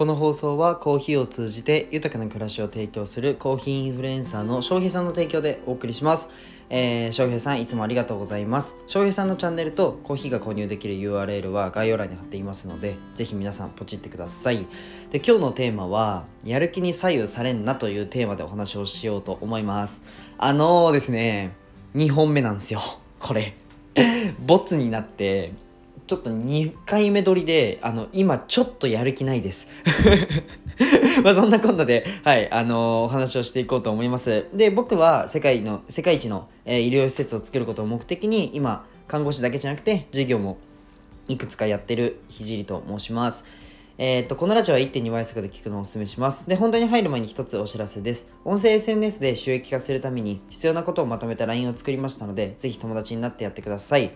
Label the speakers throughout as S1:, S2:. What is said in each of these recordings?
S1: この放送はコーヒーを通じて豊かな暮らしを提供するコーヒーインフルエンサーの翔平さんの提供でお送りします。えー、翔平さんいつもありがとうございます。翔平さんのチャンネルとコーヒーが購入できる URL は概要欄に貼っていますので、ぜひ皆さんポチってください。で、今日のテーマは、やる気に左右されんなというテーマでお話をしようと思います。あのーですね、2本目なんですよ。これ。ボツになって、ちょっと2回目撮りで、あの、今ちょっとやる気ないです。まあそんなこんなで、はい、あのーお話をしていこうと思います。で、僕は世界の、世界一の、えー医療施設を作ることを目的に、今、看護師だけじゃなくて、事業もいくつかやってるひじりと申します。えーっと、このラジオは1.2倍速で聞くのをお勧めします。で、本題に入る前に一つお知らせです。音声 SNS で収益化するために必要なことをまとめた LINE を作りましたので、ぜひ友達になってやってください。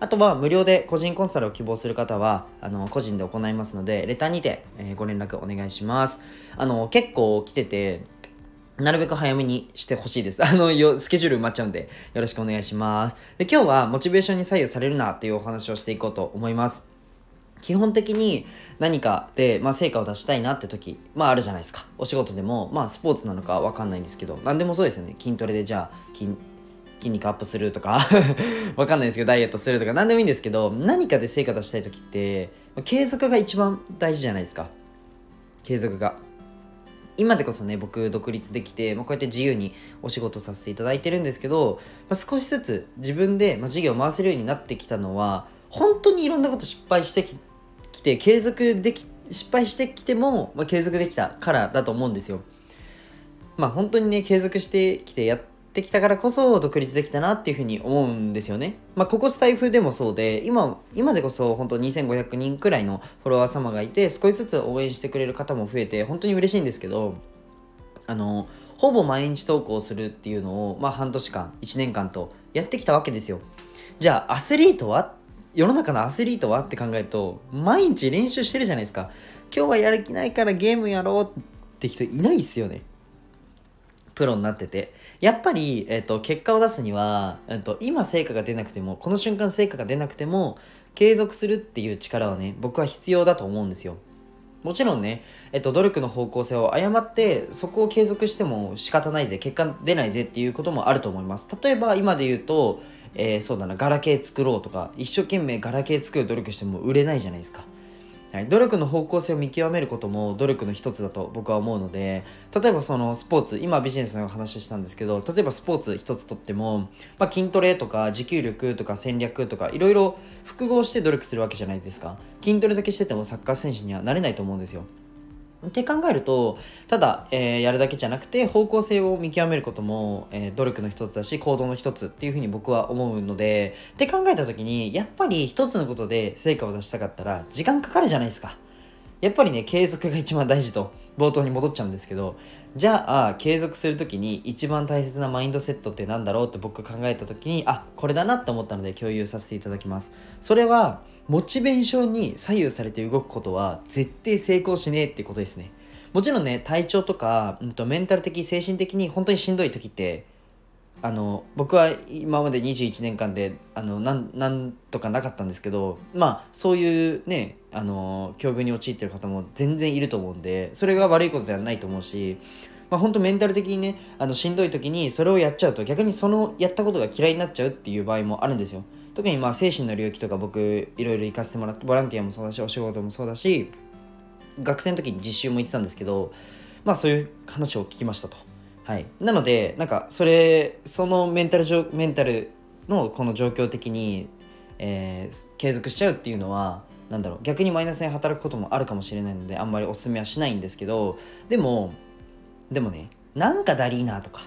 S1: あとは無料で個人コンサルを希望する方は、あの、個人で行いますので、レターにて、えーご連絡お願いします。あの、結構来てて、なるべく早めにしてほしいです。あの、よスケジュール埋まっちゃうんで、よろしくお願いします。で、今日はモチベーションに左右されるなっていうお話をしていこうと思います。基本的に何かで、まあ、成果を出したいなって時、まああるじゃないですか。お仕事でも、まあスポーツなのかわかんないんですけど、何でもそうですよね。筋トレでじゃあ、筋、筋肉アップするとか、わかんないですけど、ダイエットするとか、何でもいいんですけど、何かで成果出したい時って、継続が一番大事じゃないですか。継続が。今でこそね僕独立できて、まあ、こうやって自由にお仕事させていただいてるんですけど、まあ、少しずつ自分で、まあ、事業を回せるようになってきたのは本当にいろんなこと失敗してききて継続でき失敗してきても、まあ、継続できたからだと思うんですよ。まあ本当にね継続してきてやってきたからこそ独立できたなっていうふうに思うんですよね。まあここスタイフでもそうで今今でこそ本当2500人くらいのフォロワー様がいて少しずつ応援してくれる方も増えて本当に嬉しいんですけどあのほぼ毎日投稿するっていうのを、まあ、半年間1年間とやってきたわけですよ。じゃあアスリートは？世の中のアスリートは？って考えると毎日練習してるじゃないですか。今日はやる気ないからゲームやろうって人いないっすよね。プロになっててやっぱり、えっと結果を出すには、えっと今成果が出なくてもこの瞬間成果が出なくても継続するっていう力はね僕は必要だと思うんですよ。もちろんね、えっと、努力の方向性を誤ってそこを継続しても仕方ないぜ結果出ないぜっていうこともあると思います。例えば今で言うと、えーそうだなガラケー作ろうとか一生懸命ガラケー作る努力しても売れないじゃないですか。はい、努力の方向性を見極めることも努力の一つだと僕は思うので例えばそのスポーツ今ビジネスの話したんですけど例えばスポーツ一つとっても、まあ、筋トレとか持久力とか戦略とかいろいろ複合して努力するわけじゃないですか。筋トレだけしててもサッカー選手にはなれないと思うんですよ。って考えるとただ、えーやるだけじゃなくて方向性を見極めることも、えー努力の一つだし行動の一つっていうふうに僕は思うのでって考えた時にやっぱり一つのことで成果を出したかったら時間かかるじゃないですか。やっぱりね継続が一番大事と冒頭に戻っちゃうんですけどじゃあ継続する時に一番大切なマインドセットってなんだろうって僕考えた時にあこれだなって思ったので共有させていただきます。それはモチベーションに左右されて動くことは絶対成功しねえってことですね。もちろんね体調とか、うん、とメンタル的精神的に本当にしんどい時ってあの僕は今まで21年間であのなんなんとかなかったんですけどまあそういうねあの境遇に陥ってる方も全然いると思うんでそれが悪いことではないと思うしまあ本当メンタル的にねあのしんどい時にそれをやっちゃうと逆にそのやったことが嫌いになっちゃうっていう場合もあるんですよ。特にまあ精神の領域とか僕いろいろ行かせてもらってボランティアもそうだしお仕事もそうだし学生の時に実習も行ってたんですけどまあそういう話を聞きましたと。はい、なのでなんかそれそのメンタル上メンタルのこの状況的に、えー継続しちゃうっていうのはなんだろう逆にマイナスに働くこともあるかもしれないのであんまりおすすめはしないんですけどでもでもねなんかだりーなとか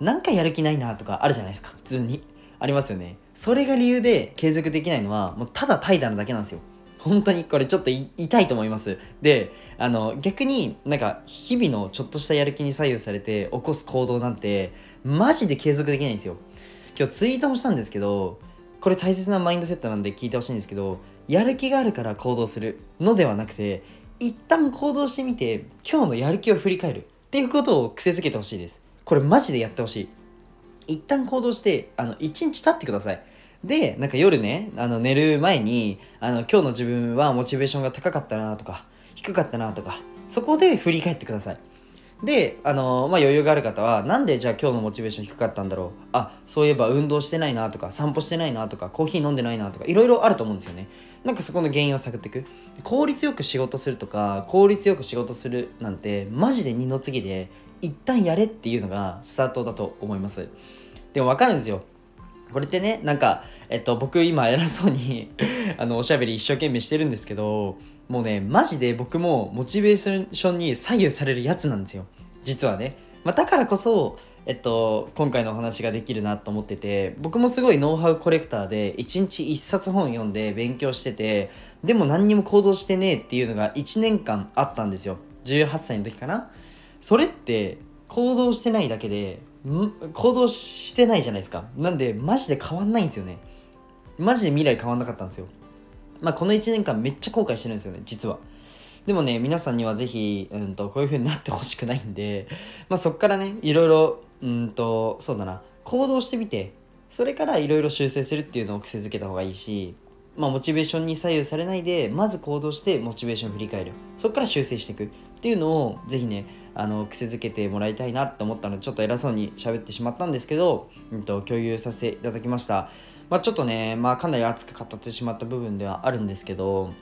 S1: なんかやる気ないなとかあるじゃないですか普通に。ありますよね。それが理由で継続できないのはもうただ怠惰なだけなんですよ。本当にこれちょっと痛いと思います。であの逆になんか日々のちょっとしたやる気に左右されて起こす行動なんてマジで継続できないんですよ。今日ツイートもしたんですけどこれ大切なマインドセットなんで聞いてほしいんですけどやる気があるから行動するのではなくて一旦行動してみて今日のやる気を振り返るっていうことを癖づけてほしいです。これマジでやってほしい。一旦行動してあの1日経ってください。でなんか夜ねあの寝る前にあの今日の自分はモチベーションが高かったなとか低かったなとかそこで振り返ってください。で、あの、まあ、余裕がある方はなんでじゃあ今日のモチベーション低かったんだろう？あそういえば運動してないなとか散歩してないなとかコーヒー飲んでないなとかいろいろあると思うんですよね。なんかそこの原因を探っていく。効率よく仕事するとか効率よく仕事するなんてマジで二の次で一旦やれっていうのがスタートだと思います。でも分かるんですよ。これってねなんか、えっと、僕今偉そうに あのおしゃべり一生懸命してるんですけどもうねマジで僕もモチベーションに左右されるやつなんですよ。実はね、まあ、だからこそえっと、今回のお話ができるなと思ってて僕もすごいノウハウコレクターで1日1冊本読んで勉強しててでも何にも行動してねえっていうのが1年間あったんですよ。18歳の時かな。それって行動してないだけで行動してないじゃないですか。なんでマジで変わんないんですよね。マジで未来変わんなかったんですよ。まあこの1年間めっちゃ後悔してるんですよね実は。でもね皆さんにはぜひ、うんと、こういう風になってほしくないんで、まあ、そっからねいろいろうんとそうだな。行動してみてそれからいろいろ修正するっていうのを癖づけた方がいいしまあ、モチベーションに左右されないでまず行動してモチベーションを振り返る。そこから修正していくっていうのをぜひねあの癖づけてもらいたいなと思ったのでちょっと偉そうに喋ってしまったんですけど、うんと、共有させていただきました、まあ、ちょっとね、まあ、かなり熱く語ってしまった部分ではあるんですけど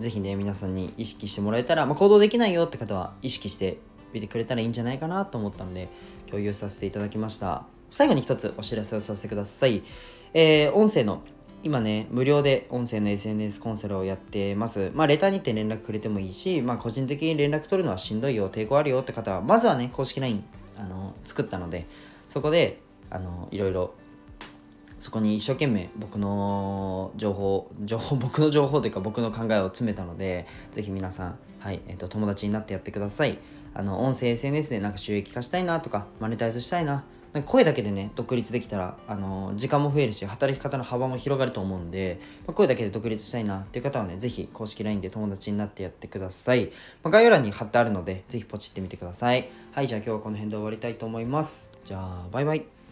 S1: ぜひね皆さんに意識してもらえたら、まあ、行動できないよって方は意識してみてくれたらいいんじゃないかなと思ったので共有させていただきました。最後に一つお知らせをさせてください、えー、音声の今ね、無料で音声の SNS コンサルをやってます。まあ、レターにて連絡くれてもいいし、まあ、個人的に連絡取るのはしんどいよ、抵抗あるよって方は、まずはね、公式 LINE あの作ったので、そこで、あの、いろいろ、そこに一生懸命僕の情報、情報、僕の情報というか僕の考えを詰めたので、ぜひ皆さん、はい、えっ、ー、と、友達になってやってください。あの、音声 SNS でなんか収益化したいなとか、マネタイズしたいな、なんか声だけでね独立できたらあの時間も増えるし働き方の幅も広がると思うんで、まあ、声だけで独立したいなっていう方はね是非公式 LINE で友達になってやってください、まあ、概要欄に貼ってあるので是非ポチってみてください。はいじゃあ今日はこの辺で終わりたいと思います。じゃあバイバイ。